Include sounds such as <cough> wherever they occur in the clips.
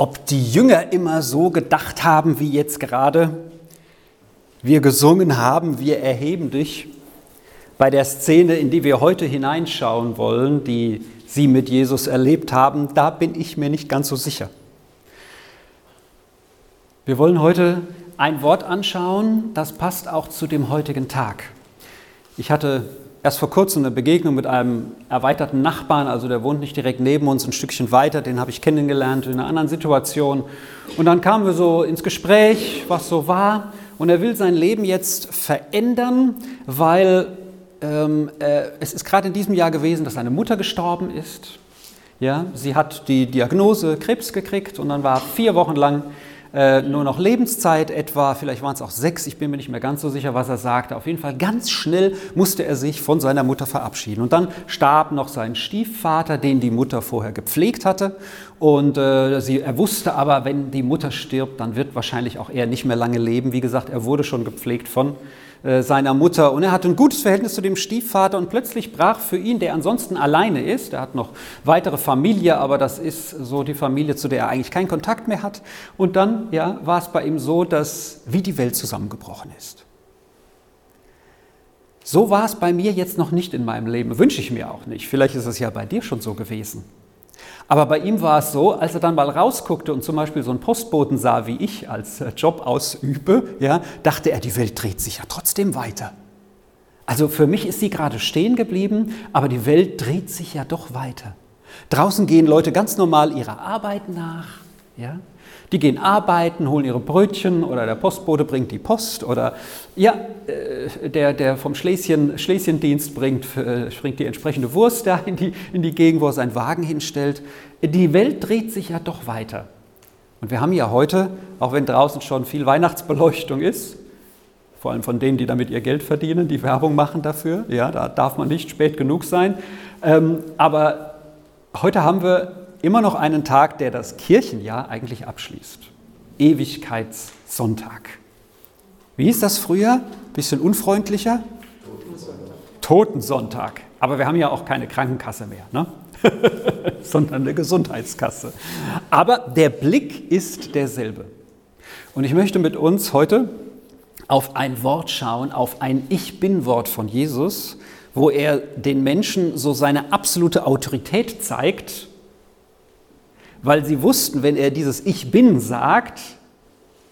ob die Jünger immer so gedacht haben, wie jetzt gerade wir gesungen haben, wir erheben dich, bei der Szene, in die wir heute hineinschauen wollen, die sie mit Jesus erlebt haben, da bin ich mir nicht ganz so sicher. Wir wollen heute ein Wort anschauen, das passt auch zu dem heutigen Tag. Ich hatte erst vor kurzem eine Begegnung mit einem erweiterten Nachbarn, also der wohnt nicht direkt neben uns, ein Stückchen weiter, den habe ich kennengelernt in einer anderen Situation. Und dann kamen wir so ins Gespräch, was so war. Und er will sein Leben jetzt verändern, weil ähm, äh, es ist gerade in diesem Jahr gewesen, dass seine Mutter gestorben ist. Ja, sie hat die Diagnose Krebs gekriegt und dann war vier Wochen lang äh, nur noch Lebenszeit etwa, vielleicht waren es auch sechs, ich bin mir nicht mehr ganz so sicher, was er sagte. Auf jeden Fall ganz schnell musste er sich von seiner Mutter verabschieden. Und dann starb noch sein Stiefvater, den die Mutter vorher gepflegt hatte. Und äh, sie, er wusste aber, wenn die Mutter stirbt, dann wird wahrscheinlich auch er nicht mehr lange leben. Wie gesagt, er wurde schon gepflegt von seiner Mutter und er hatte ein gutes Verhältnis zu dem Stiefvater und plötzlich brach für ihn, der ansonsten alleine ist, er hat noch weitere Familie, aber das ist so die Familie, zu der er eigentlich keinen Kontakt mehr hat. Und dann ja, war es bei ihm so, dass wie die Welt zusammengebrochen ist. So war es bei mir jetzt noch nicht in meinem Leben, wünsche ich mir auch nicht. Vielleicht ist es ja bei dir schon so gewesen. Aber bei ihm war es so, als er dann mal rausguckte und zum Beispiel so einen Postboten sah, wie ich als äh, Job ausübe, ja, dachte er, die Welt dreht sich ja trotzdem weiter. Also für mich ist sie gerade stehen geblieben, aber die Welt dreht sich ja doch weiter. Draußen gehen Leute ganz normal ihrer Arbeit nach. Ja? Die gehen arbeiten, holen ihre Brötchen oder der Postbote bringt die Post oder ja, äh, der, der vom Schlesien, Schlesiendienst bringt, äh, bringt die entsprechende Wurst da in die, in die Gegend, wo er seinen Wagen hinstellt. Die Welt dreht sich ja doch weiter. Und wir haben ja heute, auch wenn draußen schon viel Weihnachtsbeleuchtung ist, vor allem von denen, die damit ihr Geld verdienen, die Werbung machen dafür, ja, da darf man nicht spät genug sein. Ähm, aber heute haben wir immer noch einen Tag, der das Kirchenjahr eigentlich abschließt. Ewigkeitssonntag. Wie ist das früher? Bisschen unfreundlicher? Totensonntag. Totensonntag. Aber wir haben ja auch keine Krankenkasse mehr, ne? <laughs> sondern eine Gesundheitskasse. Aber der Blick ist derselbe. Und ich möchte mit uns heute auf ein Wort schauen, auf ein Ich bin-Wort von Jesus, wo er den Menschen so seine absolute Autorität zeigt weil sie wussten, wenn er dieses Ich bin sagt,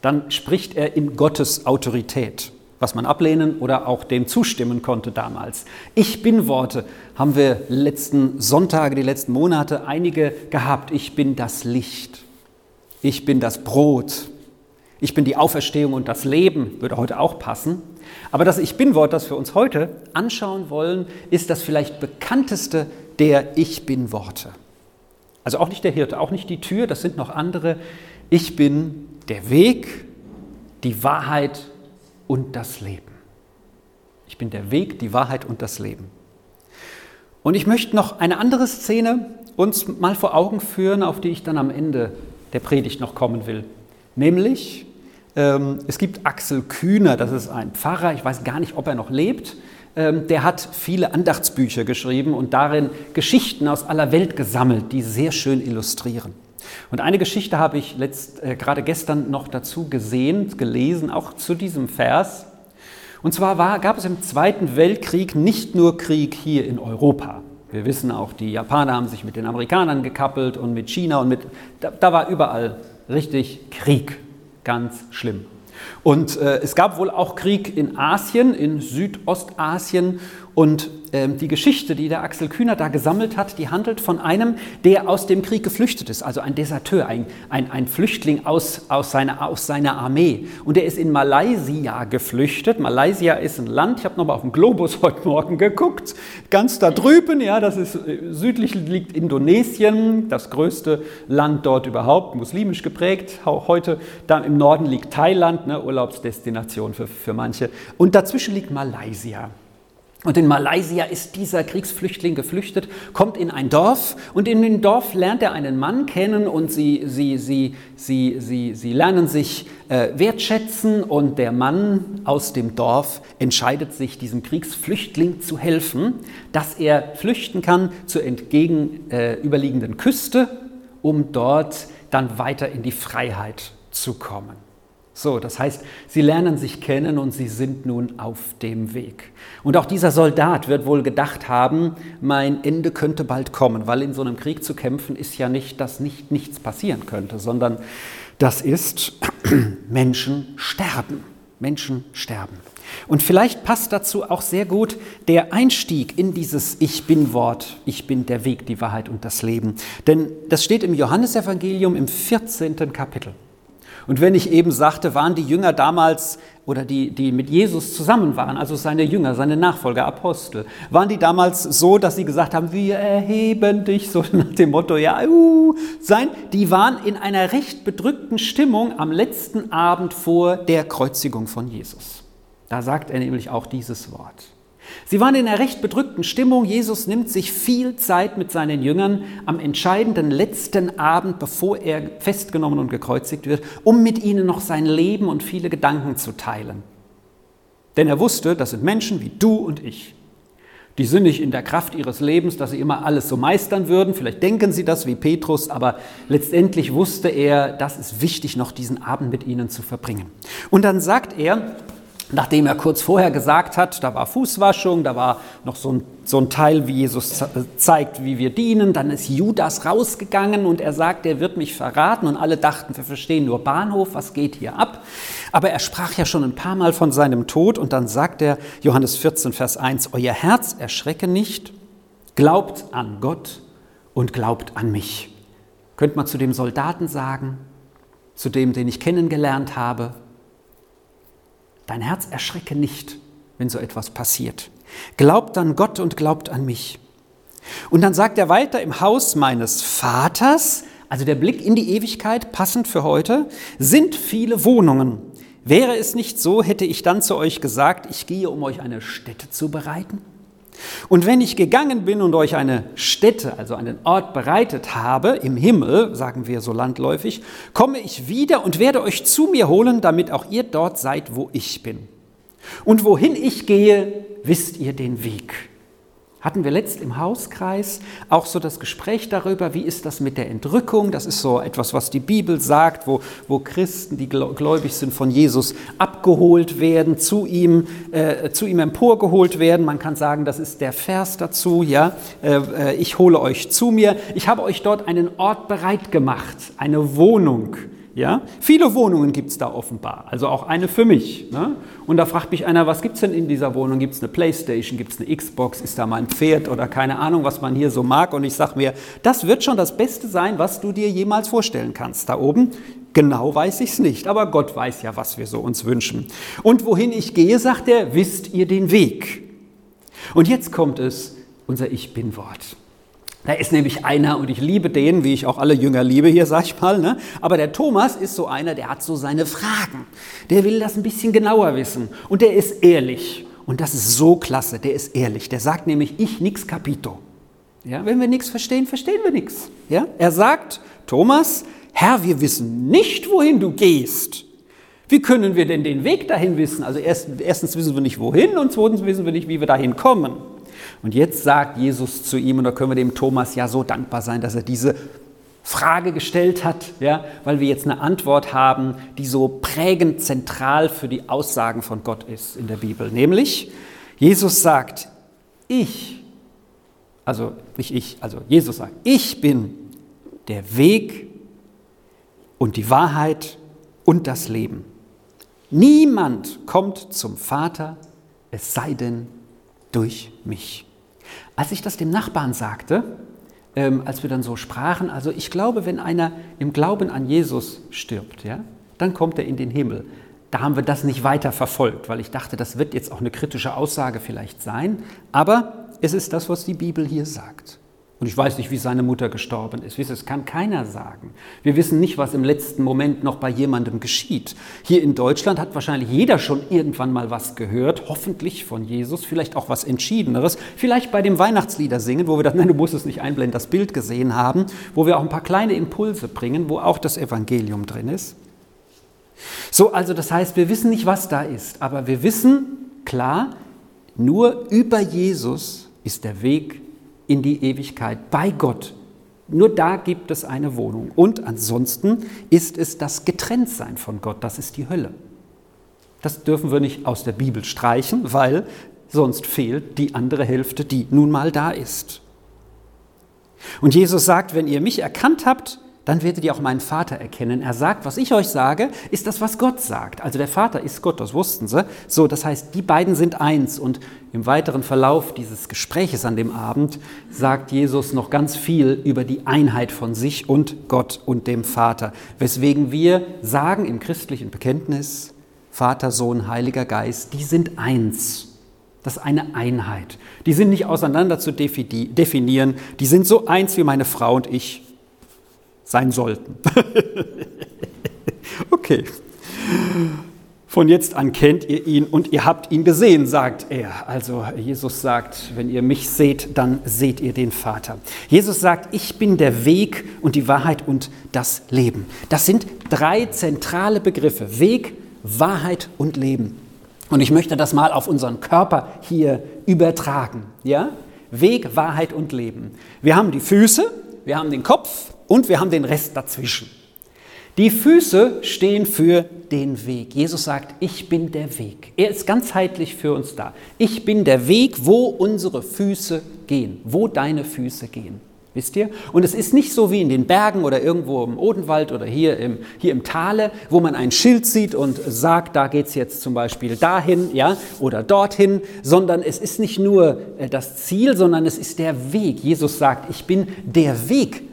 dann spricht er in Gottes Autorität, was man ablehnen oder auch dem zustimmen konnte damals. Ich bin Worte haben wir letzten Sonntage, die letzten Monate einige gehabt. Ich bin das Licht. Ich bin das Brot. Ich bin die Auferstehung und das Leben, würde heute auch passen. Aber das Ich bin-Wort, das wir uns heute anschauen wollen, ist das vielleicht bekannteste der Ich bin-Worte. Also auch nicht der Hirte, auch nicht die Tür, das sind noch andere. Ich bin der Weg, die Wahrheit und das Leben. Ich bin der Weg, die Wahrheit und das Leben. Und ich möchte noch eine andere Szene uns mal vor Augen führen, auf die ich dann am Ende der Predigt noch kommen will. Nämlich, ähm, es gibt Axel Kühner, das ist ein Pfarrer, ich weiß gar nicht, ob er noch lebt, der hat viele Andachtsbücher geschrieben und darin Geschichten aus aller Welt gesammelt, die sehr schön illustrieren. Und eine Geschichte habe ich letzt, äh, gerade gestern noch dazu gesehen, gelesen, auch zu diesem Vers. Und zwar war, gab es im Zweiten Weltkrieg nicht nur Krieg hier in Europa. Wir wissen auch, die Japaner haben sich mit den Amerikanern gekappelt und mit China und mit, da, da war überall richtig Krieg, ganz schlimm. Und äh, es gab wohl auch Krieg in Asien, in Südostasien. Und äh, die Geschichte, die der Axel Kühner da gesammelt hat, die handelt von einem, der aus dem Krieg geflüchtet ist, also ein Deserteur, ein, ein, ein Flüchtling aus, aus, seiner, aus seiner Armee. Und der ist in Malaysia geflüchtet. Malaysia ist ein Land, ich habe nochmal auf dem Globus <laughs> heute Morgen geguckt, ganz da drüben, ja, das ist äh, südlich liegt Indonesien, das größte Land dort überhaupt, muslimisch geprägt. Heute, da im Norden liegt Thailand, ne, Urlaubsdestination für, für manche. Und dazwischen liegt Malaysia. Und in Malaysia ist dieser Kriegsflüchtling geflüchtet, kommt in ein Dorf und in dem Dorf lernt er einen Mann kennen und sie, sie, sie, sie, sie, sie lernen sich äh, wertschätzen und der Mann aus dem Dorf entscheidet sich, diesem Kriegsflüchtling zu helfen, dass er flüchten kann zur entgegenüberliegenden äh, Küste, um dort dann weiter in die Freiheit zu kommen. So, das heißt, sie lernen sich kennen und sie sind nun auf dem Weg. Und auch dieser Soldat wird wohl gedacht haben, mein Ende könnte bald kommen, weil in so einem Krieg zu kämpfen ist ja nicht, dass nicht nichts passieren könnte, sondern das ist <clears throat> Menschen sterben. Menschen sterben. Und vielleicht passt dazu auch sehr gut der Einstieg in dieses Ich bin Wort, ich bin der Weg, die Wahrheit und das Leben. Denn das steht im Johannesevangelium im 14. Kapitel. Und wenn ich eben sagte, waren die Jünger damals oder die, die mit Jesus zusammen waren, also seine Jünger, seine Nachfolger, Apostel, waren die damals so, dass sie gesagt haben, wir erheben dich, so <laughs> nach dem Motto, ja, uh, sein, die waren in einer recht bedrückten Stimmung am letzten Abend vor der Kreuzigung von Jesus. Da sagt er nämlich auch dieses Wort. Sie waren in einer recht bedrückten Stimmung. Jesus nimmt sich viel Zeit mit seinen Jüngern am entscheidenden letzten Abend, bevor er festgenommen und gekreuzigt wird, um mit ihnen noch sein Leben und viele Gedanken zu teilen. Denn er wusste, das sind Menschen wie du und ich. Die sind nicht in der Kraft ihres Lebens, dass sie immer alles so meistern würden. Vielleicht denken sie das wie Petrus, aber letztendlich wusste er, das ist wichtig, noch diesen Abend mit ihnen zu verbringen. Und dann sagt er, Nachdem er kurz vorher gesagt hat, da war Fußwaschung, da war noch so ein, so ein Teil, wie Jesus zeigt, wie wir dienen, dann ist Judas rausgegangen und er sagt, er wird mich verraten und alle dachten, wir verstehen nur Bahnhof, was geht hier ab? Aber er sprach ja schon ein paar Mal von seinem Tod und dann sagt er, Johannes 14, Vers 1, Euer Herz erschrecke nicht, glaubt an Gott und glaubt an mich. Könnte man zu dem Soldaten sagen, zu dem, den ich kennengelernt habe, Dein Herz erschrecke nicht, wenn so etwas passiert. Glaubt an Gott und glaubt an mich. Und dann sagt er weiter, im Haus meines Vaters, also der Blick in die Ewigkeit, passend für heute, sind viele Wohnungen. Wäre es nicht so, hätte ich dann zu euch gesagt, ich gehe, um euch eine Stätte zu bereiten? Und wenn ich gegangen bin und euch eine Stätte, also einen Ort bereitet habe, im Himmel, sagen wir so landläufig, komme ich wieder und werde euch zu mir holen, damit auch ihr dort seid, wo ich bin. Und wohin ich gehe, wisst ihr den Weg hatten wir letzt im Hauskreis auch so das Gespräch darüber, wie ist das mit der Entrückung? Das ist so etwas, was die Bibel sagt, wo, wo Christen, die gläubig sind, von Jesus abgeholt werden, zu ihm, äh, zu ihm emporgeholt werden. Man kann sagen, das ist der Vers dazu, ja. Äh, äh ich hole euch zu mir. Ich habe euch dort einen Ort bereit gemacht, eine Wohnung ja? Viele Wohnungen gibt es da offenbar, also auch eine für mich. Ne? Und da fragt mich einer, was gibt es denn in dieser Wohnung? Gibt es eine Playstation, gibt es eine Xbox, ist da mein Pferd oder keine Ahnung, was man hier so mag? Und ich sage mir, das wird schon das Beste sein, was du dir jemals vorstellen kannst. Da oben, genau weiß ich es nicht, aber Gott weiß ja, was wir so uns wünschen. Und wohin ich gehe, sagt er, wisst ihr den Weg. Und jetzt kommt es, unser Ich Bin-Wort. Da ist nämlich einer, und ich liebe den, wie ich auch alle Jünger liebe hier, sag ich mal, ne? aber der Thomas ist so einer, der hat so seine Fragen. Der will das ein bisschen genauer wissen und der ist ehrlich. Und das ist so klasse, der ist ehrlich. Der sagt nämlich, ich nix capito. Ja, wenn wir nichts verstehen, verstehen wir nichts. Ja? Er sagt, Thomas, Herr, wir wissen nicht, wohin du gehst. Wie können wir denn den Weg dahin wissen? Also erstens wissen wir nicht, wohin und zweitens wissen wir nicht, wie wir dahin kommen. Und jetzt sagt Jesus zu ihm, und da können wir dem Thomas ja so dankbar sein, dass er diese Frage gestellt hat, ja, weil wir jetzt eine Antwort haben, die so prägend zentral für die Aussagen von Gott ist in der Bibel. Nämlich, Jesus sagt, ich, also nicht ich, also Jesus sagt, ich bin der Weg und die Wahrheit und das Leben. Niemand kommt zum Vater, es sei denn durch mich. Als ich das dem Nachbarn sagte, ähm, als wir dann so sprachen, also ich glaube, wenn einer im Glauben an Jesus stirbt, ja, dann kommt er in den Himmel. Da haben wir das nicht weiter verfolgt, weil ich dachte, das wird jetzt auch eine kritische Aussage vielleicht sein, aber es ist das, was die Bibel hier sagt. Und ich weiß nicht, wie seine Mutter gestorben ist. Das kann keiner sagen. Wir wissen nicht, was im letzten Moment noch bei jemandem geschieht. Hier in Deutschland hat wahrscheinlich jeder schon irgendwann mal was gehört, hoffentlich von Jesus, vielleicht auch was Entschiedeneres. Vielleicht bei dem Weihnachtslieder singen, wo wir das, <laughs> nein, du musst es nicht einblenden, das Bild gesehen haben, wo wir auch ein paar kleine Impulse bringen, wo auch das Evangelium drin ist. So, also das heißt, wir wissen nicht, was da ist, aber wir wissen klar, nur über Jesus ist der Weg in die Ewigkeit bei Gott Nur da gibt es eine Wohnung. Und ansonsten ist es das Getrenntsein von Gott, das ist die Hölle. Das dürfen wir nicht aus der Bibel streichen, weil sonst fehlt die andere Hälfte, die nun mal da ist. Und Jesus sagt, wenn ihr mich erkannt habt, dann werdet ihr auch meinen Vater erkennen. Er sagt, was ich euch sage, ist das, was Gott sagt. Also der Vater ist Gott, das wussten sie. So, das heißt, die beiden sind eins. Und im weiteren Verlauf dieses Gespräches an dem Abend sagt Jesus noch ganz viel über die Einheit von sich und Gott und dem Vater. Weswegen wir sagen im christlichen Bekenntnis, Vater, Sohn, Heiliger Geist, die sind eins. Das ist eine Einheit. Die sind nicht auseinander zu definieren. Die sind so eins wie meine Frau und ich sein sollten. <laughs> okay. Von jetzt an kennt ihr ihn und ihr habt ihn gesehen, sagt er. Also Jesus sagt, wenn ihr mich seht, dann seht ihr den Vater. Jesus sagt, ich bin der Weg und die Wahrheit und das Leben. Das sind drei zentrale Begriffe. Weg, Wahrheit und Leben. Und ich möchte das mal auf unseren Körper hier übertragen. Ja? Weg, Wahrheit und Leben. Wir haben die Füße, wir haben den Kopf, und wir haben den Rest dazwischen. Die Füße stehen für den Weg. Jesus sagt, ich bin der Weg. Er ist ganzheitlich für uns da. Ich bin der Weg, wo unsere Füße gehen, wo deine Füße gehen. Wisst ihr? Und es ist nicht so wie in den Bergen oder irgendwo im Odenwald oder hier im, hier im Tale, wo man ein Schild sieht und sagt, da geht es jetzt zum Beispiel dahin ja, oder dorthin, sondern es ist nicht nur äh, das Ziel, sondern es ist der Weg. Jesus sagt, ich bin der Weg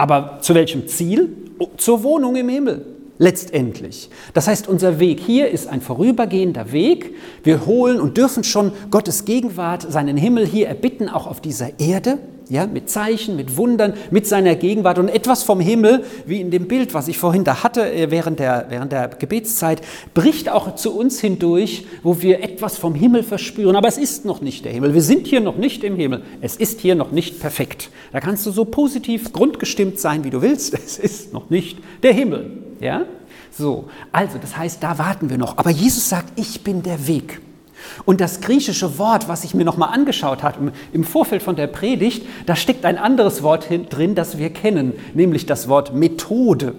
aber zu welchem Ziel? Zur Wohnung im Himmel letztendlich. Das heißt, unser Weg hier ist ein vorübergehender Weg. Wir holen und dürfen schon Gottes Gegenwart, seinen Himmel hier erbitten, auch auf dieser Erde ja, mit Zeichen, mit Wundern, mit seiner Gegenwart und etwas vom Himmel, wie in dem Bild, was ich vorhin da hatte äh, während der, während der Gebetszeit, bricht auch zu uns hindurch, wo wir etwas vom Himmel verspüren. Aber es ist noch nicht der Himmel. Wir sind hier noch nicht im Himmel. Es ist hier noch nicht perfekt. Da kannst du so positiv grundgestimmt sein, wie du willst. <laughs> Es ist noch nicht der Himmel. Ja? So, also das heißt, da warten wir noch. Aber Jesus sagt, ich bin der Weg. Und das griechische Wort, was ich mir nochmal angeschaut habe im Vorfeld von der Predigt, da steckt ein anderes Wort drin, das wir kennen, nämlich das Wort Methode.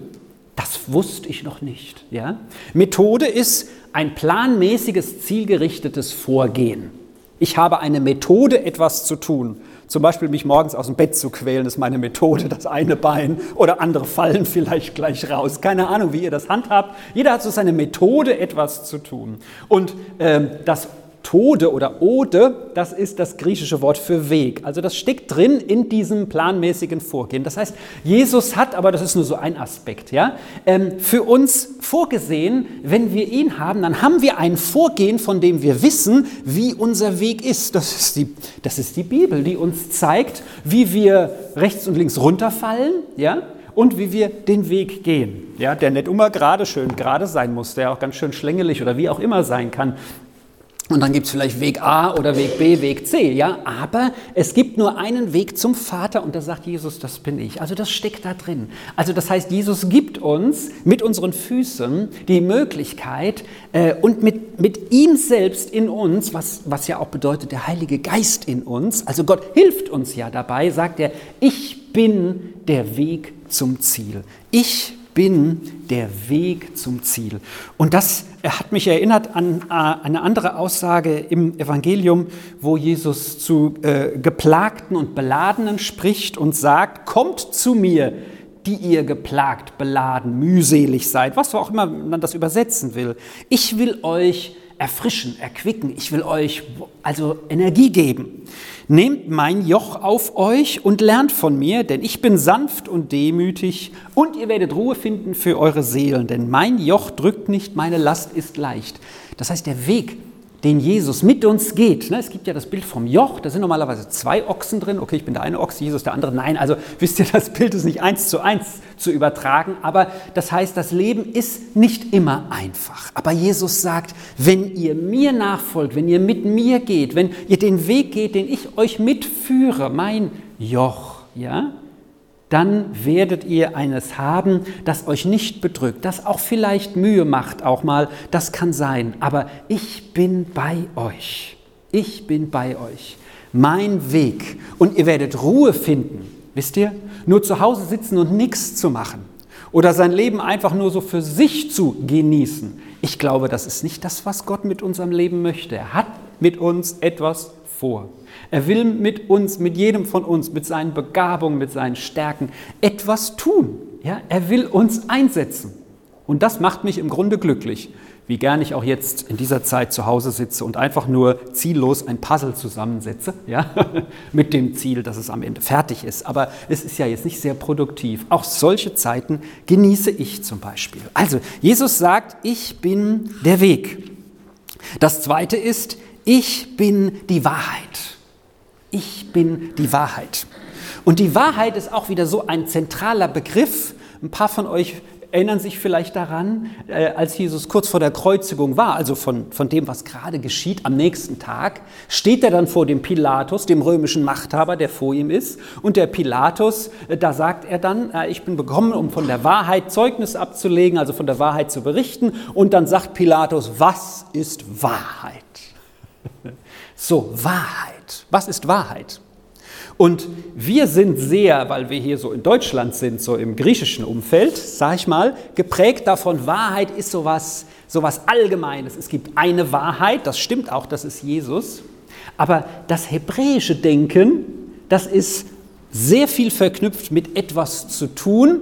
Das wusste ich noch nicht. Ja? Methode ist ein planmäßiges, zielgerichtetes Vorgehen. Ich habe eine Methode, etwas zu tun. Zum Beispiel mich morgens aus dem Bett zu quälen, ist meine Methode, das eine Bein oder andere fallen vielleicht gleich raus. Keine Ahnung, wie ihr das handhabt. Jeder hat so seine Methode, etwas zu tun. Und ähm, das Tode oder Ode, das ist das griechische Wort für Weg. Also das steckt drin in diesem planmäßigen Vorgehen. Das heißt, Jesus hat, aber das ist nur so ein Aspekt, ja, ähm, für uns vorgesehen, wenn wir ihn haben, dann haben wir ein Vorgehen, von dem wir wissen, wie unser Weg ist. Das ist die, das ist die Bibel, die uns zeigt, wie wir rechts und links runterfallen, ja, und wie wir den Weg gehen, ja, der nicht immer gerade schön gerade sein muss, der auch ganz schön schlängelig oder wie auch immer sein kann. Und dann gibt es vielleicht Weg A oder Weg B, Weg C, ja. Aber es gibt nur einen Weg zum Vater und da sagt Jesus, das bin ich. Also das steckt da drin. Also das heißt, Jesus gibt uns mit unseren Füßen die Möglichkeit äh, und mit, mit ihm selbst in uns, was, was ja auch bedeutet, der Heilige Geist in uns, also Gott hilft uns ja dabei, sagt er, ich bin der Weg zum Ziel. Ich bin der Weg zum Ziel. Und das hat mich erinnert an äh, eine andere Aussage im Evangelium, wo Jesus zu äh, Geplagten und Beladenen spricht und sagt, kommt zu mir, die ihr geplagt, beladen, mühselig seid, was auch immer man das übersetzen will. Ich will euch erfrischen, erquicken, ich will euch also Energie geben. Nehmt mein Joch auf euch und lernt von mir, denn ich bin sanft und demütig und ihr werdet Ruhe finden für eure Seelen, denn mein Joch drückt nicht, meine Last ist leicht. Das heißt, der Weg den Jesus mit uns geht. Ne, es gibt ja das Bild vom Joch, da sind normalerweise zwei Ochsen drin. Okay, ich bin der eine Ochse, Jesus der andere. Nein, also <laughs> wisst ihr, das Bild ist nicht eins zu eins zu übertragen, aber das heißt, das Leben ist nicht immer einfach. Aber Jesus sagt, wenn ihr mir nachfolgt, wenn ihr mit mir geht, wenn ihr den Weg geht, den ich euch mitführe, mein Joch, ja, dann werdet ihr eines haben, das euch nicht bedrückt, das auch vielleicht Mühe macht, auch mal, das kann sein, aber ich bin bei euch. Ich bin bei euch. Mein Weg. Und ihr werdet Ruhe finden Wisst ihr? Nur zu Hause sitzen und nichts zu machen oder sein Leben einfach nur so für sich zu genießen. Ich glaube, das ist nicht das, was Gott mit unserem Leben möchte. Er hat mit uns etwas vor. Er will mit uns, mit jedem von uns, mit seinen Begabungen, mit seinen Stärken etwas tun. Ja, er will uns einsetzen. Und das macht mich im Grunde glücklich wie gern ich auch jetzt in dieser Zeit zu Hause sitze und einfach nur ziellos ein Puzzle zusammensetze, ja, <laughs> mit dem Ziel, dass es am Ende fertig ist. Aber es ist ja jetzt nicht sehr produktiv. Auch solche Zeiten genieße ich zum Beispiel. Also, Jesus sagt, ich bin der Weg. Das zweite ist, ich bin die Wahrheit. Ich bin die Wahrheit. Und die Wahrheit ist auch wieder so ein zentraler Begriff. Ein paar von euch erinnern sich vielleicht daran, äh, als Jesus kurz vor der Kreuzigung war, also von, von dem, was gerade geschieht am nächsten Tag, steht er dann vor dem Pilatus, dem römischen Machthaber, der vor ihm ist. Und der Pilatus, äh, da sagt er dann, äh, ich bin gekommen, um von der Wahrheit Zeugnis abzulegen, also von der Wahrheit zu berichten. Und dann sagt Pilatus, was ist Wahrheit? <laughs> So, Wahrheit. Was ist Wahrheit? Und wir sind sehr, weil wir hier so in Deutschland sind, so im griechischen Umfeld, sag ich mal, geprägt davon, Wahrheit ist sowas, sowas Allgemeines. Es gibt eine Wahrheit, das stimmt auch, das ist Jesus. Aber das hebräische Denken, das ist sehr viel verknüpft mit etwas zu tun.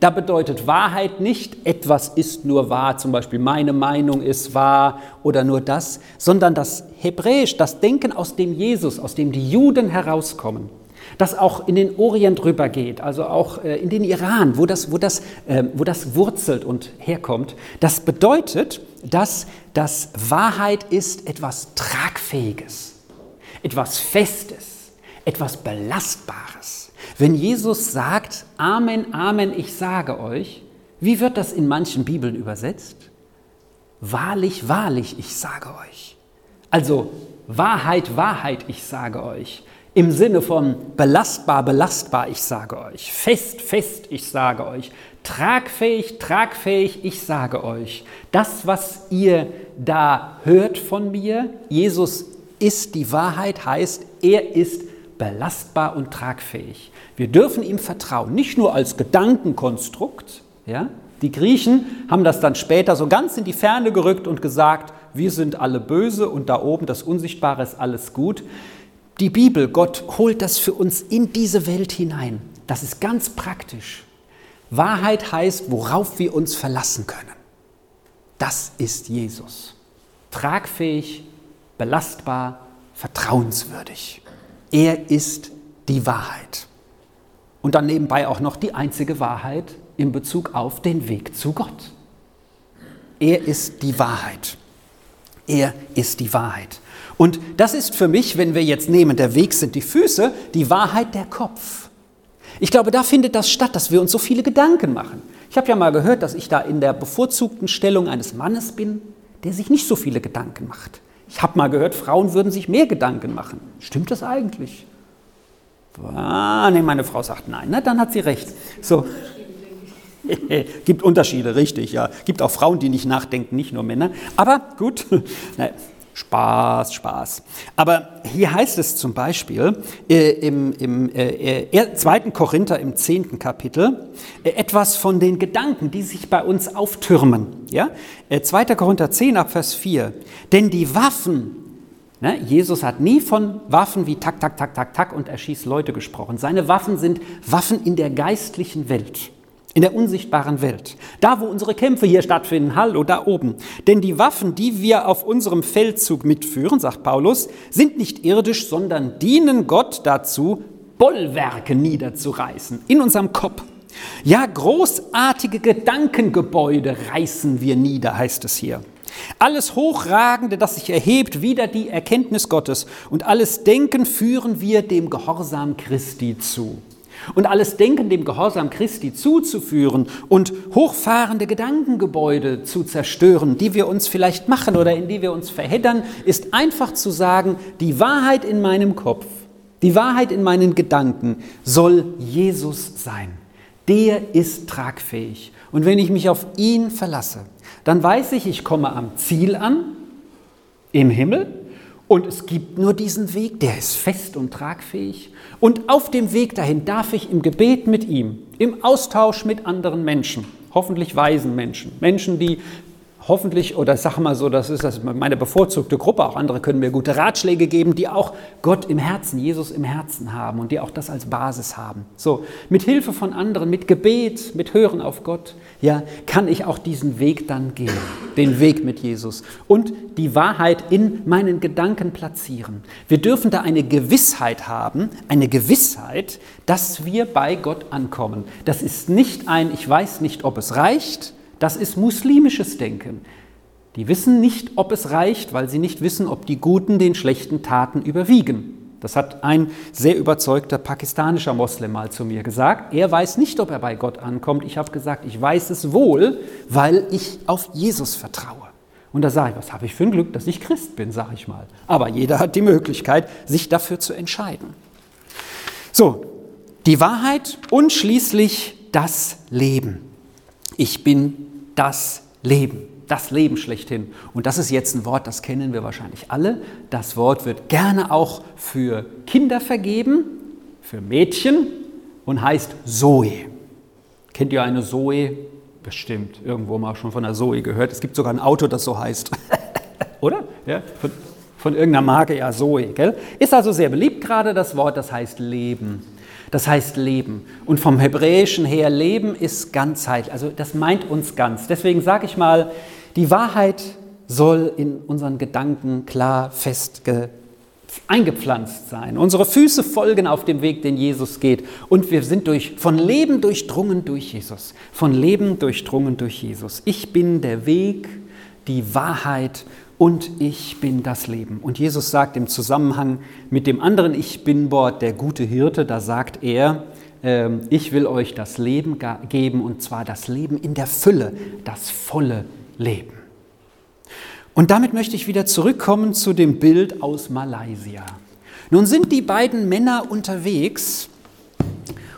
Da bedeutet Wahrheit nicht, etwas ist nur wahr, zum Beispiel meine Meinung ist wahr oder nur das, sondern das Hebräisch, das Denken, aus dem Jesus, aus dem die Juden herauskommen, das auch in den Orient rübergeht, also auch äh, in den Iran, wo das, wo, das, äh, wo das wurzelt und herkommt, das bedeutet, dass das Wahrheit ist etwas Tragfähiges, etwas Festes, etwas Belastbares. Wenn Jesus sagt, Amen, Amen, ich sage euch, wie wird das in manchen Bibeln übersetzt? Wahrlich, wahrlich, ich sage euch. Also Wahrheit, Wahrheit, ich sage euch. Im Sinne von belastbar, belastbar, ich sage euch. Fest, fest, ich sage euch. Tragfähig, tragfähig, ich sage euch. Das, was ihr da hört von mir, Jesus ist die Wahrheit, heißt, er ist belastbar und tragfähig. Wir dürfen ihm vertrauen, nicht nur als Gedankenkonstrukt. Ja? Die Griechen haben das dann später so ganz in die Ferne gerückt und gesagt, wir sind alle böse und da oben das Unsichtbare ist alles gut. Die Bibel, Gott holt das für uns in diese Welt hinein. Das ist ganz praktisch. Wahrheit heißt, worauf wir uns verlassen können. Das ist Jesus. Tragfähig, belastbar, vertrauenswürdig. Er ist die Wahrheit. Und dann nebenbei auch noch die einzige Wahrheit in Bezug auf den Weg zu Gott. Er ist die Wahrheit. Er ist die Wahrheit. Und das ist für mich, wenn wir jetzt nehmen, der Weg sind die Füße, die Wahrheit der Kopf. Ich glaube, da findet das statt, dass wir uns so viele Gedanken machen. Ich habe ja mal gehört, dass ich da in der bevorzugten Stellung eines Mannes bin, der sich nicht so viele Gedanken macht. Ich habe mal gehört, Frauen würden sich mehr Gedanken machen. Stimmt das eigentlich? Ah, nee, meine Frau sagt nein. Na, dann hat sie recht. So. <laughs> Gibt Unterschiede, richtig, ja. Gibt auch Frauen, die nicht nachdenken, nicht nur Männer. Aber gut, <laughs> Spaß, Spaß. Aber hier heißt es zum Beispiel äh, im, im äh, 2. Korinther im 10. Kapitel äh, etwas von den Gedanken, die sich bei uns auftürmen. Ja? 2. Äh, Korinther 10 ab Vers 4. Denn die Waffen, ne, Jesus hat nie von Waffen wie tak, tak, tak, tak, tak und erschießt Leute gesprochen. Seine Waffen sind Waffen in der geistlichen Welt in der unsichtbaren Welt. Da, wo unsere Kämpfe hier stattfinden, hallo, da oben. Denn die Waffen, die wir auf unserem Feldzug mitführen, sagt Paulus, sind nicht irdisch, sondern dienen Gott dazu, Bollwerke niederzureißen in unserem Kopf. Ja, großartige Gedankengebäude reißen wir nieder, heißt es hier. Alles Hochragende, das sich erhebt, wieder die Erkenntnis Gottes und alles Denken führen wir dem Gehorsam Christi zu. Und alles Denken dem Gehorsam Christi zuzuführen und hochfahrende Gedankengebäude zu zerstören, die wir uns vielleicht machen oder in die wir uns verheddern, ist einfach zu sagen, die Wahrheit in meinem Kopf, die Wahrheit in meinen Gedanken soll Jesus sein. Der ist tragfähig. Und wenn ich mich auf ihn verlasse, dann weiß ich, ich komme am Ziel an, im Himmel, Und es gibt nur diesen Weg, der ist fest und tragfähig. Und auf dem Weg dahin darf ich im Gebet mit ihm, im Austausch mit anderen Menschen, hoffentlich weisen Menschen, Menschen, die hoffentlich, oder sag mal so, das ist das meine bevorzugte Gruppe, auch andere können mir gute Ratschläge geben, die auch Gott im Herzen, Jesus im Herzen haben und die auch das als Basis haben. So, mit Hilfe von anderen, mit Gebet, mit Hören auf Gott, ja, kann ich auch diesen Weg dann gehen, den Weg mit Jesus und die Wahrheit in meinen Gedanken platzieren. Wir dürfen da eine Gewissheit haben, eine Gewissheit, dass wir bei Gott ankommen. Das ist nicht ein, ich weiß nicht, ob es reicht, das ist muslimisches Denken. Die wissen nicht, ob es reicht, weil sie nicht wissen, ob die guten den schlechten Taten überwiegen. Das hat ein sehr überzeugter pakistanischer Moslem mal zu mir gesagt. Er weiß nicht, ob er bei Gott ankommt. Ich habe gesagt, ich weiß es wohl, weil ich auf Jesus vertraue. Und da sage ich, was habe ich für ein Glück, dass ich Christ bin, sage ich mal. Aber jeder hat die Möglichkeit, sich dafür zu entscheiden. So, die Wahrheit und schließlich das Leben. Ich bin das Leben, das Leben schlechthin. Und das ist jetzt ein Wort, das kennen wir wahrscheinlich alle. Das Wort wird gerne auch für Kinder vergeben, für Mädchen und heißt Zoe. Kennt ihr eine Zoe? Bestimmt, irgendwo mal schon von der Zoe gehört. Es gibt sogar ein Auto, das so heißt. <laughs> Oder? Ja, von, von irgendeiner Marke, ja, Zoe. Gell? Ist also sehr beliebt gerade das Wort, das heißt Leben. Das heißt Leben. Und vom Hebräischen her, Leben ist Ganzheit. Also das meint uns ganz. Deswegen sage ich mal, die Wahrheit soll in unseren Gedanken klar fest eingepflanzt sein. Unsere Füße folgen auf dem Weg, den Jesus geht. Und wir sind durch, von Leben durchdrungen durch Jesus. Von Leben durchdrungen durch Jesus. Ich bin der Weg, die Wahrheit und ich bin das Leben. Und Jesus sagt im Zusammenhang mit dem anderen Ich bin Wort, der gute Hirte, da sagt er, äh, ich will euch das Leben geben und zwar das Leben in der Fülle, das volle Leben. Und damit möchte ich wieder zurückkommen zu dem Bild aus Malaysia. Nun sind die beiden Männer unterwegs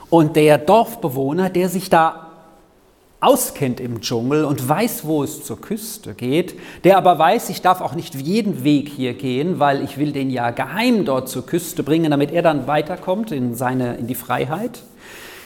und der Dorfbewohner, der sich da auskennt im Dschungel und weiß, wo es zur Küste geht, der aber weiß, ich darf auch nicht jeden Weg hier gehen, weil ich will den ja geheim dort zur Küste bringen, damit er dann weiterkommt in, seine, in die Freiheit.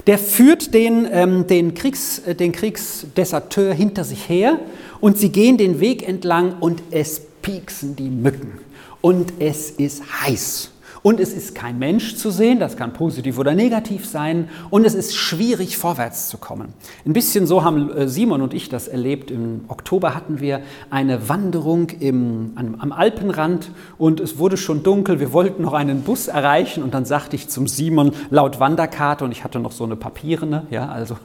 Der führt den, ähm, den, Kriegs, äh, den Kriegsdeserteur hinter sich her und sie gehen den Weg entlang und es pieksen die Mücken und es ist heiß. Und es ist kein Mensch zu sehen, das kann positiv oder negativ sein. Und es ist schwierig, vorwärts zu kommen. Ein bisschen so haben äh, Simon und ich das erlebt. Im Oktober hatten wir eine Wanderung im, am Alpenrand und es wurde schon dunkel. Wir wollten noch einen Bus erreichen und dann sagte ich zum Simon laut Wanderkarte und ich hatte noch so eine papierene, ja, also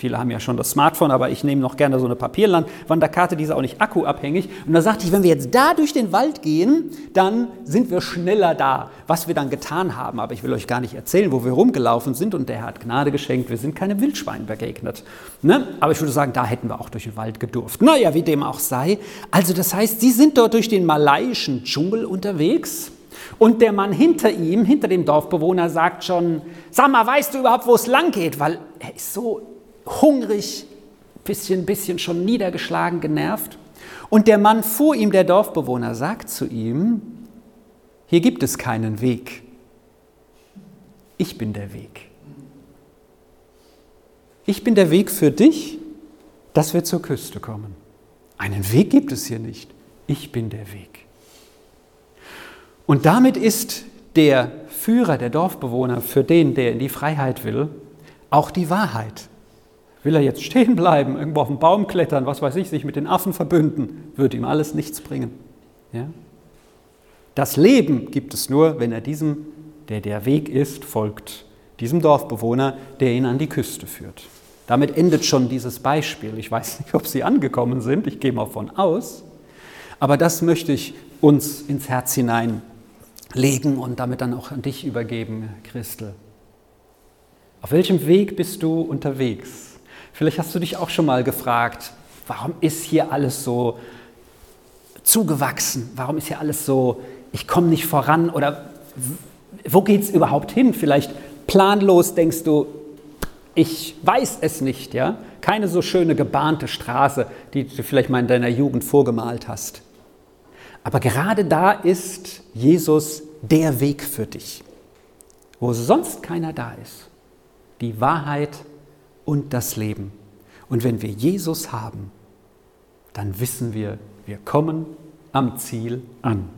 Viele haben ja schon das Smartphone, aber ich nehme noch gerne so eine Papierwanderkarte, die ist auch nicht akkuabhängig. Und da sagte ich, wenn wir jetzt da durch den Wald gehen, dann sind wir schneller da. Was wir dann getan haben, aber ich will euch gar nicht erzählen, wo wir rumgelaufen sind. Und der hat Gnade geschenkt, wir sind keine Wildschwein begegnet. Ne? Aber ich würde sagen, da hätten wir auch durch den Wald gedurft. Naja, wie dem auch sei. Also das heißt, sie sind dort durch den malaiischen Dschungel unterwegs. Und der Mann hinter ihm, hinter dem Dorfbewohner, sagt schon, sag mal, weißt du überhaupt, wo es lang geht? Weil er ist so hungrig, bisschen, bisschen schon niedergeschlagen, genervt. Und der Mann vor ihm, der Dorfbewohner, sagt zu ihm, hier gibt es keinen Weg. Ich bin der Weg. Ich bin der Weg für dich, dass wir zur Küste kommen. Einen Weg gibt es hier nicht. Ich bin der Weg. Und damit ist der Führer, der Dorfbewohner, für den, der in die Freiheit will, auch die Wahrheit. Will er jetzt stehen bleiben, irgendwo auf den Baum klettern, was weiß ich, sich mit den Affen verbünden, würde ihm alles nichts bringen. Ja? Das Leben gibt es nur, wenn er diesem, der der Weg ist, folgt, diesem Dorfbewohner, der ihn an die Küste führt. Damit endet schon dieses Beispiel. Ich weiß nicht, ob Sie angekommen sind, ich gehe mal von aus, aber das möchte ich uns ins Herz hineinlegen und damit dann auch an dich übergeben, Christel. Auf welchem Weg bist du unterwegs? Vielleicht hast du dich auch schon mal gefragt, warum ist hier alles so zugewachsen? Warum ist hier alles so, ich komme nicht voran? Oder wo geht es überhaupt hin? Vielleicht planlos denkst du, ich weiß es nicht, ja? Keine so schöne gebahnte Straße, die du vielleicht mal in deiner Jugend vorgemalt hast. Aber gerade da ist Jesus der Weg für dich, wo sonst keiner da ist. Die Wahrheit und das Leben. Und wenn wir Jesus haben, dann wissen wir, wir kommen am Ziel an.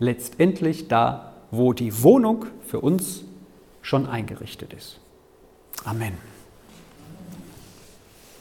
Letztendlich da, wo die Wohnung für uns schon eingerichtet ist. Amen.